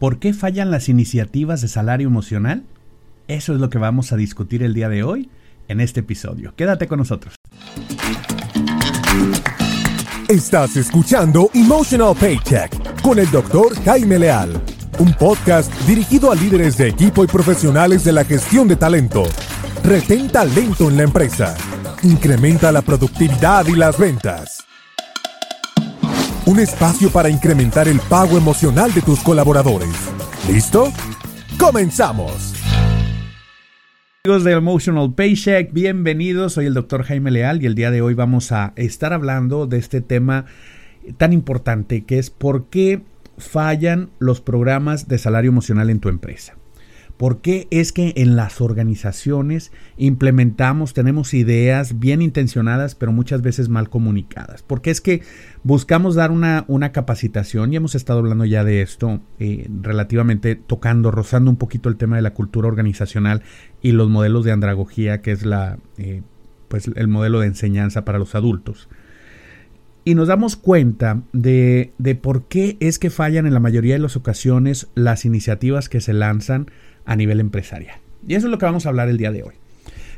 ¿Por qué fallan las iniciativas de salario emocional? Eso es lo que vamos a discutir el día de hoy en este episodio. Quédate con nosotros. Estás escuchando Emotional Paycheck con el doctor Jaime Leal, un podcast dirigido a líderes de equipo y profesionales de la gestión de talento. Retén talento en la empresa. Incrementa la productividad y las ventas. Un espacio para incrementar el pago emocional de tus colaboradores. ¿Listo? ¡Comenzamos! Amigos de Emotional Paycheck, bienvenidos. Soy el doctor Jaime Leal y el día de hoy vamos a estar hablando de este tema tan importante que es por qué fallan los programas de salario emocional en tu empresa. ¿Por qué es que en las organizaciones implementamos, tenemos ideas bien intencionadas, pero muchas veces mal comunicadas? ¿Por qué es que buscamos dar una, una capacitación y hemos estado hablando ya de esto eh, relativamente tocando, rozando un poquito el tema de la cultura organizacional y los modelos de andragogía, que es la, eh, pues el modelo de enseñanza para los adultos? y nos damos cuenta de, de, por qué es que fallan en la mayoría de las ocasiones las iniciativas que se lanzan a nivel empresarial. Y eso es lo que vamos a hablar el día de hoy.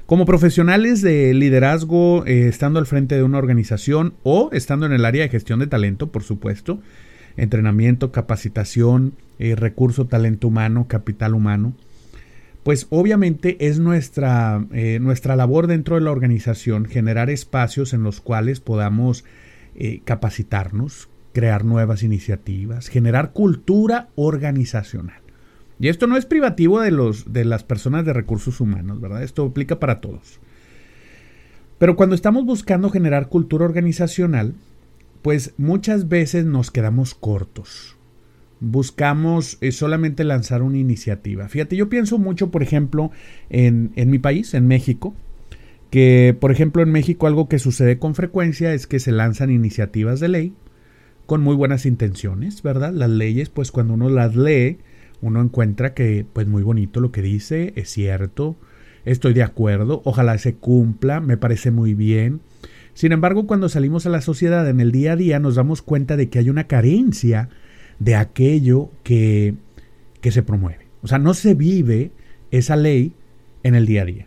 Como profesionales de liderazgo, eh, estando al frente de una organización o estando en el área de gestión de talento, por supuesto, entrenamiento, capacitación, eh, recurso, talento humano, capital humano, pues obviamente es nuestra, eh, nuestra labor dentro de la organización generar espacios en los cuales podamos capacitarnos, crear nuevas iniciativas, generar cultura organizacional. Y esto no es privativo de, los, de las personas de recursos humanos, ¿verdad? Esto aplica para todos. Pero cuando estamos buscando generar cultura organizacional, pues muchas veces nos quedamos cortos. Buscamos eh, solamente lanzar una iniciativa. Fíjate, yo pienso mucho, por ejemplo, en, en mi país, en México, que, por ejemplo, en México algo que sucede con frecuencia es que se lanzan iniciativas de ley con muy buenas intenciones, ¿verdad? Las leyes, pues cuando uno las lee, uno encuentra que pues muy bonito lo que dice, es cierto, estoy de acuerdo, ojalá se cumpla, me parece muy bien. Sin embargo, cuando salimos a la sociedad en el día a día nos damos cuenta de que hay una carencia de aquello que, que se promueve. O sea, no se vive esa ley en el día a día.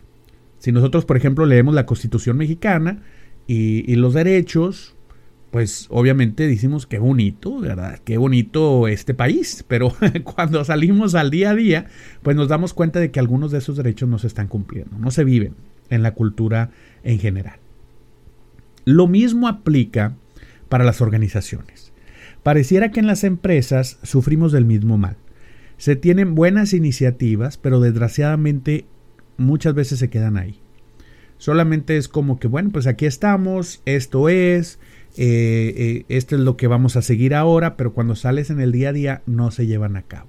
Si nosotros, por ejemplo, leemos la Constitución mexicana y, y los derechos, pues obviamente decimos qué bonito, ¿verdad? Qué bonito este país, pero cuando salimos al día a día, pues nos damos cuenta de que algunos de esos derechos no se están cumpliendo, no se viven en la cultura en general. Lo mismo aplica para las organizaciones. Pareciera que en las empresas sufrimos del mismo mal. Se tienen buenas iniciativas, pero desgraciadamente muchas veces se quedan ahí. Solamente es como que, bueno, pues aquí estamos, esto es, eh, eh, esto es lo que vamos a seguir ahora, pero cuando sales en el día a día no se llevan a cabo.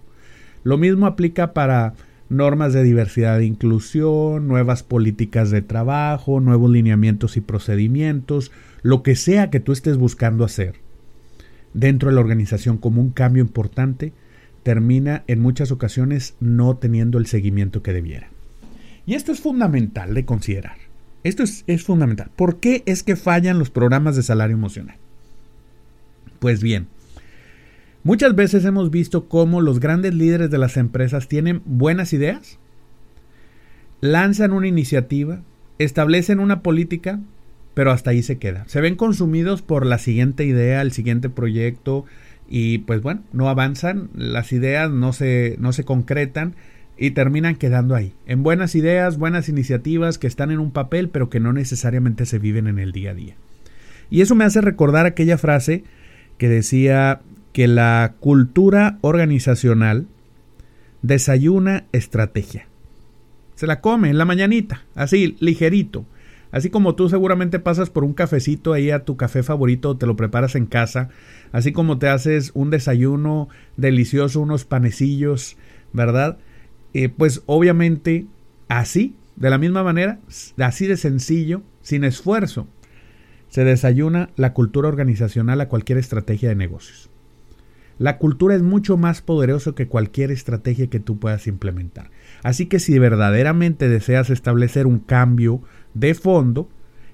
Lo mismo aplica para normas de diversidad e inclusión, nuevas políticas de trabajo, nuevos lineamientos y procedimientos, lo que sea que tú estés buscando hacer dentro de la organización como un cambio importante, termina en muchas ocasiones no teniendo el seguimiento que debiera. Y esto es fundamental de considerar. Esto es, fundamental. ¿Por qué es que fallan los programas de salario emocional? Pues bien, muchas veces hemos visto cómo los grandes líderes de las empresas tienen buenas ideas, lanzan una iniciativa, establecen una política, pero hasta ahí se queda. Se ven consumidos por la siguiente idea, el siguiente proyecto y pues bueno, no avanzan, las ideas no se, no se concretan y terminan quedando ahí, en buenas ideas, buenas iniciativas que están en un papel pero que no necesariamente se viven en el día a día. Y eso me hace recordar aquella frase que decía que la cultura organizacional desayuna estrategia. Se la come en la mañanita, así, ligerito. Así como tú seguramente pasas por un cafecito ahí a tu café favorito, te lo preparas en casa, así como te haces un desayuno delicioso, unos panecillos, ¿verdad? Eh, pues obviamente así, de la misma manera, así de sencillo, sin esfuerzo, se desayuna la cultura organizacional a cualquier estrategia de negocios. La cultura es mucho más poderoso que cualquier estrategia que tú puedas implementar. Así que si verdaderamente deseas establecer un cambio de fondo,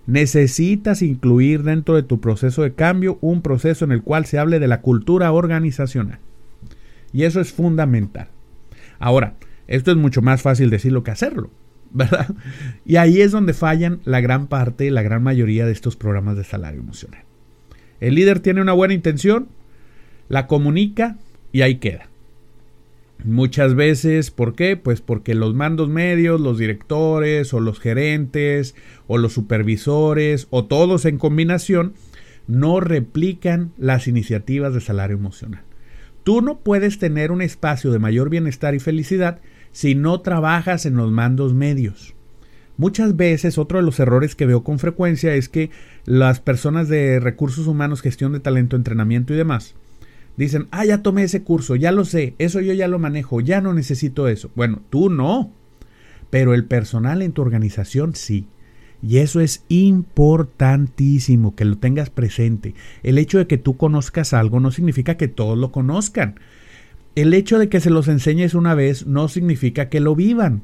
necesitas incluir dentro de tu proceso de cambio un proceso en el cual se hable de la cultura organizacional. Y eso es fundamental. Ahora, esto es mucho más fácil decirlo que hacerlo, ¿verdad? Y ahí es donde fallan la gran parte, la gran mayoría de estos programas de salario emocional. El líder tiene una buena intención, la comunica y ahí queda. Muchas veces, ¿por qué? Pues porque los mandos medios, los directores o los gerentes o los supervisores o todos en combinación no replican las iniciativas de salario emocional. Tú no puedes tener un espacio de mayor bienestar y felicidad si no trabajas en los mandos medios. Muchas veces otro de los errores que veo con frecuencia es que las personas de recursos humanos, gestión de talento, entrenamiento y demás, dicen, ah, ya tomé ese curso, ya lo sé, eso yo ya lo manejo, ya no necesito eso. Bueno, tú no, pero el personal en tu organización sí. Y eso es importantísimo que lo tengas presente. El hecho de que tú conozcas algo no significa que todos lo conozcan. El hecho de que se los enseñes una vez no significa que lo vivan.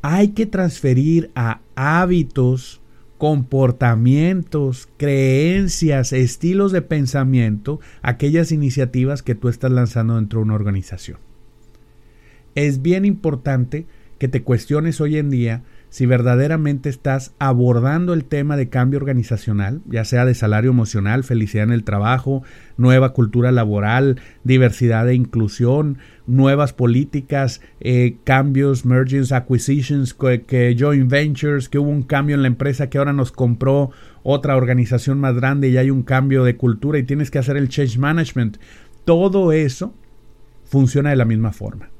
Hay que transferir a hábitos, comportamientos, creencias, estilos de pensamiento aquellas iniciativas que tú estás lanzando dentro de una organización. Es bien importante que te cuestiones hoy en día si verdaderamente estás abordando el tema de cambio organizacional, ya sea de salario emocional, felicidad en el trabajo, nueva cultura laboral, diversidad e inclusión, nuevas políticas, eh, cambios, mergers, acquisitions, que, joint ventures, que hubo un cambio en la empresa que ahora nos compró otra organización más grande y hay un cambio de cultura y tienes que hacer el change management. Todo eso funciona de la misma forma.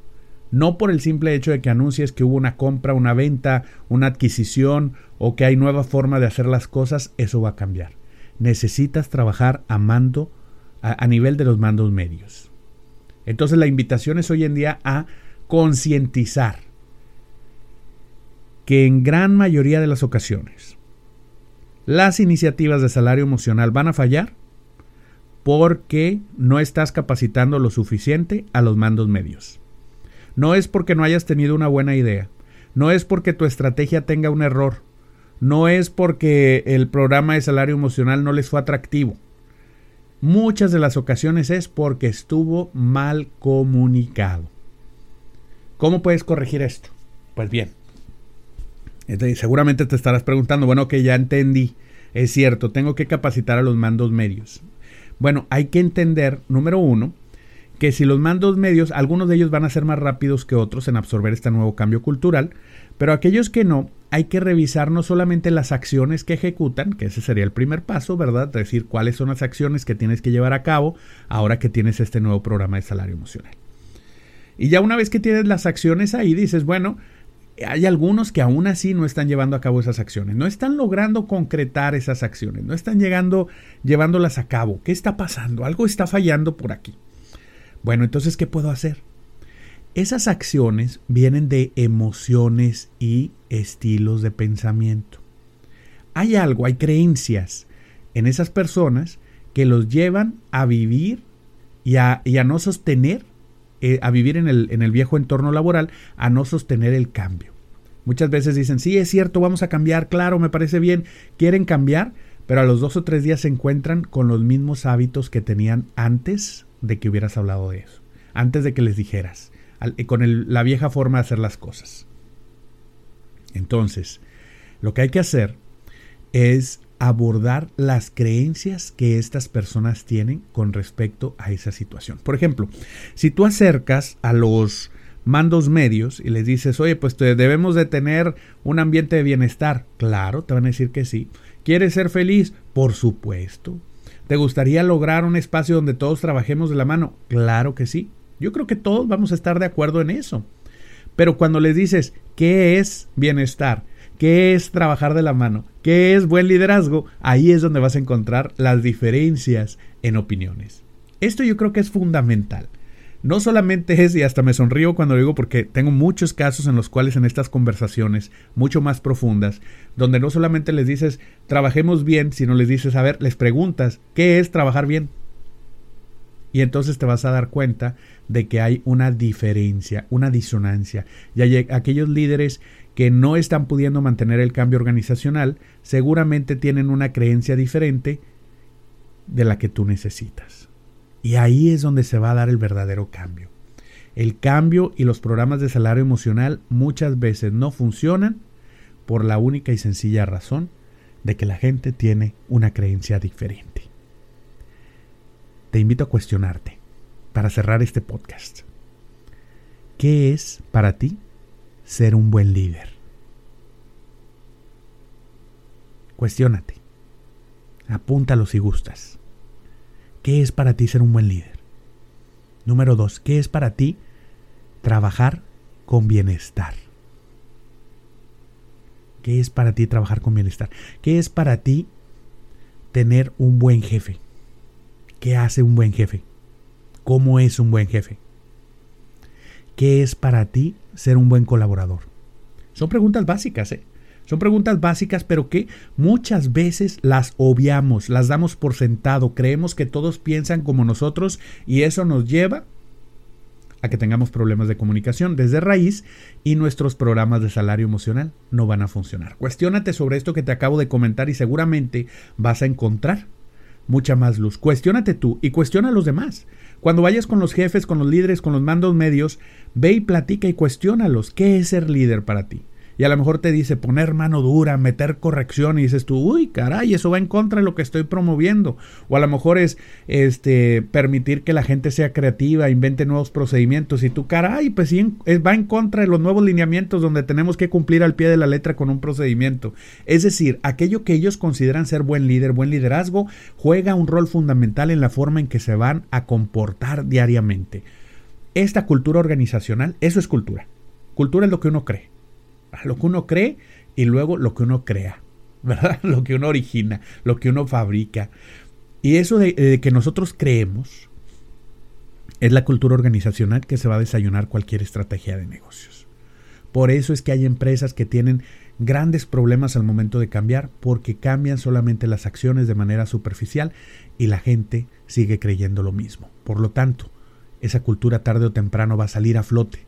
No por el simple hecho de que anuncies que hubo una compra, una venta, una adquisición o que hay nueva forma de hacer las cosas, eso va a cambiar. Necesitas trabajar a mando, a, nivel de los mandos medios. Entonces la invitación es hoy en día a concientizar que en gran mayoría de las ocasiones las iniciativas de salario emocional van a fallar porque no estás capacitando lo suficiente a los mandos medios. No es porque no hayas tenido una buena idea, no es porque tu estrategia tenga un error, no es porque el programa de salario emocional no les fue atractivo. Muchas de las ocasiones es porque estuvo mal comunicado. ¿Cómo puedes corregir esto? Pues bien, seguramente te estarás preguntando, bueno, que ya entendí, es cierto, tengo que capacitar a los mandos medios. Bueno, hay que entender, número uno, que si los mandos medios, algunos de ellos van a ser más rápidos que otros en absorber este nuevo cambio cultural, pero aquellos que no, hay que revisar no solamente las acciones que ejecutan, que ese sería el primer paso, ¿verdad? Decir cuáles son las acciones que tienes que llevar a cabo ahora que tienes este nuevo programa de salario emocional. Y ya una vez que tienes las acciones ahí, dices, bueno, hay algunos que aún así no están llevando a cabo esas acciones, no están logrando concretar esas acciones, no están llegando, llevándolas a cabo. ¿Qué está pasando? Algo está fallando por aquí. Bueno, entonces, ¿qué puedo hacer? Esas acciones vienen de emociones y estilos de pensamiento. Hay algo, hay creencias en esas personas que los llevan a vivir y a, no sostener, eh, a vivir en el, en el viejo entorno laboral, a no sostener el cambio. Muchas veces dicen, sí, es cierto, vamos a cambiar, claro, me parece bien, quieren cambiar, pero a los dos o tres días se encuentran con los mismos hábitos que tenían antes de que hubieras hablado de eso, antes de que les dijeras, eh, con la vieja forma de hacer las cosas. Entonces, lo que hay que hacer es abordar las creencias que estas personas tienen con respecto a esa situación. Por ejemplo, si tú acercas a los mandos medios y les dices, oye, pues debemos de tener un ambiente de bienestar, claro, te van a decir que sí. ¿Quieres ser feliz? Por supuesto. ¿Te gustaría lograr un espacio donde todos trabajemos de la mano? Claro que sí. Yo creo que todos vamos a estar de acuerdo en eso. Pero cuando les dices, ¿qué es bienestar? ¿Qué es trabajar de la mano? ¿Qué es buen liderazgo? Ahí es donde vas a encontrar las diferencias en opiniones. Esto yo creo que es fundamental no solamente es, y hasta me sonrío cuando lo digo porque tengo muchos casos en los cuales en estas conversaciones mucho más profundas, donde no solamente les dices trabajemos bien, sino les dices, a ver, les preguntas, ¿qué es trabajar bien? Y entonces te vas a dar cuenta de que hay una diferencia, una disonancia. Y hay aquellos líderes que no están pudiendo mantener el cambio organizacional, seguramente tienen una creencia diferente de la que tú necesitas. Y ahí es donde se va a dar el verdadero cambio. El cambio y los programas de salario emocional muchas veces no funcionan por la única y sencilla razón de que la gente tiene una creencia diferente. Te invito a cuestionarte para cerrar este podcast. ¿Qué es para ti ser un buen líder? Cuestiónate. Apúntalo si gustas. ¿Qué es para ti ser un buen líder? Número dos, ¿qué es para ti trabajar con bienestar? ¿Qué es para ti trabajar con bienestar? ¿Qué es para ti tener un buen jefe? ¿Qué hace un buen jefe? ¿Cómo es un buen jefe? ¿Qué es para ti ser un buen colaborador? Son preguntas básicas, ¿eh? Son preguntas básicas, pero que muchas veces las obviamos, las damos por sentado, creemos que todos piensan como nosotros y eso nos lleva a que tengamos problemas de comunicación desde raíz y nuestros programas de salario emocional no van a funcionar. Cuestiónate sobre esto que te acabo de comentar y seguramente vas a encontrar mucha más luz. Cuestiónate tú y cuestiona a los demás. Cuando vayas con los jefes, con los líderes, con los mandos medios, ve y platica y cuestiónalos. ¿Qué es ser líder para ti? Y a lo mejor te dice poner mano dura, meter corrección y dices tú, uy, caray, eso va en contra de lo que estoy promoviendo. O a lo mejor es este permitir que la gente sea creativa, invente nuevos procedimientos y tú, caray, pues sí, va en contra de los nuevos lineamientos donde tenemos que cumplir al pie de la letra con un procedimiento. Es decir, aquello que ellos consideran ser buen líder, buen liderazgo, juega un rol fundamental en la forma en que se van a comportar diariamente. Esta cultura organizacional, eso es cultura. Cultura es lo que uno cree lo que uno cree y luego lo que uno crea, ¿verdad? Lo que uno origina, lo que uno fabrica. Y eso de, que nosotros creemos es la cultura organizacional que se va a desayunar cualquier estrategia de negocios. Por eso es que hay empresas que tienen grandes problemas al momento de cambiar porque cambian solamente las acciones de manera superficial y la gente sigue creyendo lo mismo. Por lo tanto, esa cultura tarde o temprano va a salir a flote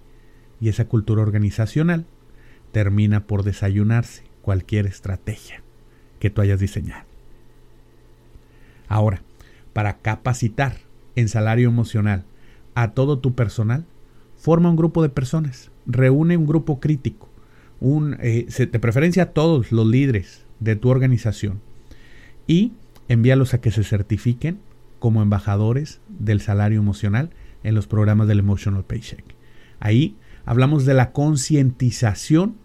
y esa cultura organizacional termina por desayunarse cualquier estrategia que tú hayas diseñado. Ahora, para capacitar en salario emocional a todo tu personal, forma un grupo de personas, reúne un grupo crítico, un, eh, de preferencia a todos los líderes de tu organización y envíalos a que se certifiquen como embajadores del salario emocional en los programas del Emotional Paycheck. Ahí hablamos de la concientización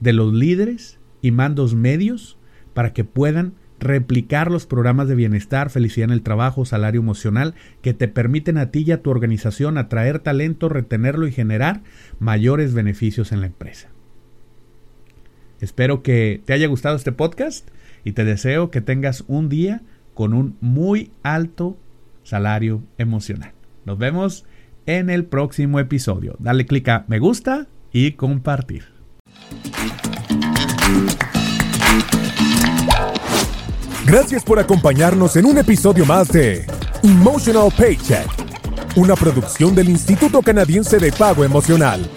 de los líderes y mandos medios para que puedan replicar los programas de bienestar, felicidad en el trabajo, salario emocional, que te permiten a ti y a tu organización atraer talento, retenerlo y generar mayores beneficios en la empresa. Espero que te haya gustado este podcast y te deseo que tengas un día con un muy alto salario emocional. Nos vemos en el próximo episodio. Dale clic a me gusta y compartir. Gracias por acompañarnos en un episodio más de Emotional Paycheck, una producción del Instituto Canadiense de Pago Emocional.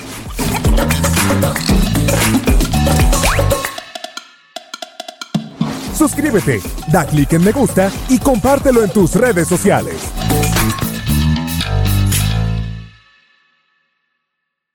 Suscríbete, da clic en me gusta y compártelo en tus redes sociales.